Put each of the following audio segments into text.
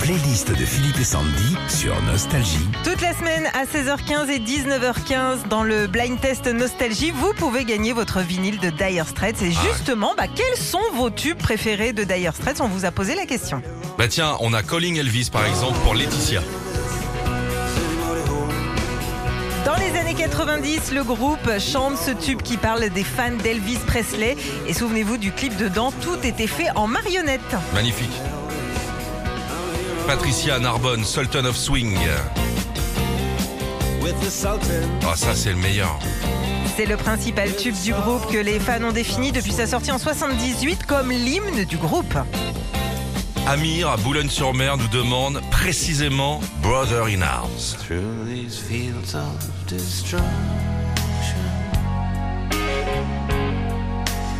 playlist de Philippe et Sandy sur Nostalgie. Toute la semaine à 16h15 et 19h15 dans le blind test Nostalgie, vous pouvez gagner votre vinyle de Dire Straits. Et justement, bah, quels sont vos tubes préférés de Dire Straits? On vous a posé la question. Bah tiens, on a Calling Elvis par exemple pour Laetitia. Dans les années 90, le groupe chante ce tube qui parle des fans d'Elvis Presley. Et souvenez-vous du clip dedans, tout était fait en marionnette. Magnifique. Patricia Narbonne, Sultan of Swing. Ah ça c'est le meilleur. C'est le principal tube du groupe que les fans ont défini depuis sa sortie en 78 comme l'hymne du groupe. Amir à Boulogne-sur-Mer nous demande précisément Brother in Arms. through these fields of destruction.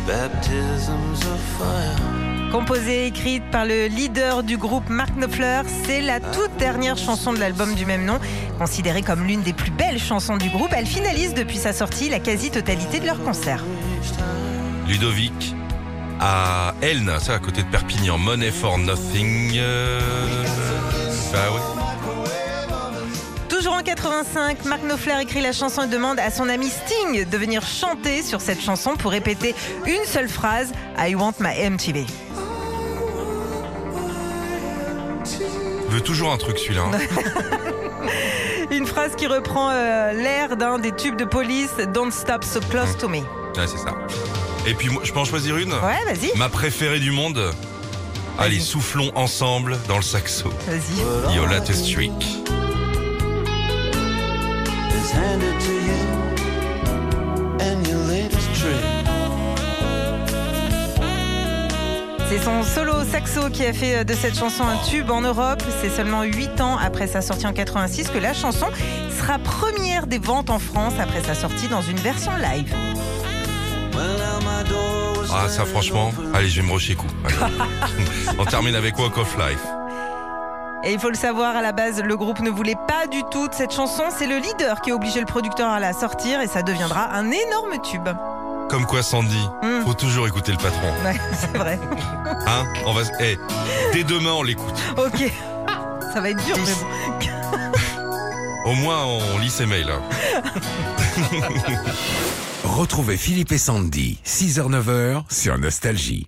Baptisms of fire. Composée et écrite par le leader du groupe Mark Knopfler, c'est la toute dernière chanson de l'album du même nom. Considérée comme l'une des plus belles chansons du groupe, elle finalise depuis sa sortie la quasi-totalité de leurs concerts. Ludovic à Elne, ça à côté de Perpignan. Money for Nothing. euh, Bah oui. Toujours en 85, Mark Knopfler écrit la chanson et demande à son ami Sting de venir chanter sur cette chanson pour répéter une seule phrase I want my MTV. Veut toujours un truc celui-là. hein. Une phrase qui reprend euh, l'air d'un des tubes de police Don't Stop So Close to Me. Ouais, c'est ça. Et puis moi, je peux en choisir une? Ouais, vas-y, Ma préférée du monde? Allez, soufflons ensemble dans le saxo. vas-y. Yola Streak. C'est son solo saxo qui a fait de cette chanson un tube en Europe. C'est seulement 8 ans après sa sortie en 86 que la chanson sera première des ventes en France après sa sortie dans une version live. Ah ça franchement, allez je vais me rocher coup. On termine avec Walk of Life. Et il faut le savoir, à la base, le groupe ne voulait pas du tout de cette chanson. C'est le leader qui a obligé le producteur à la sortir et ça deviendra un énorme tube. Comme quoi Sandy, Mm. faut toujours écouter le patron. Ouais, c'est vrai. Hein On va, eh, dès demain on l'écoute. Ok. Ça va être dur, mais bon. Au moins on lit ses mails. hein. Retrouvez Philippe et Sandy, 6h-9h sur Nostalgie.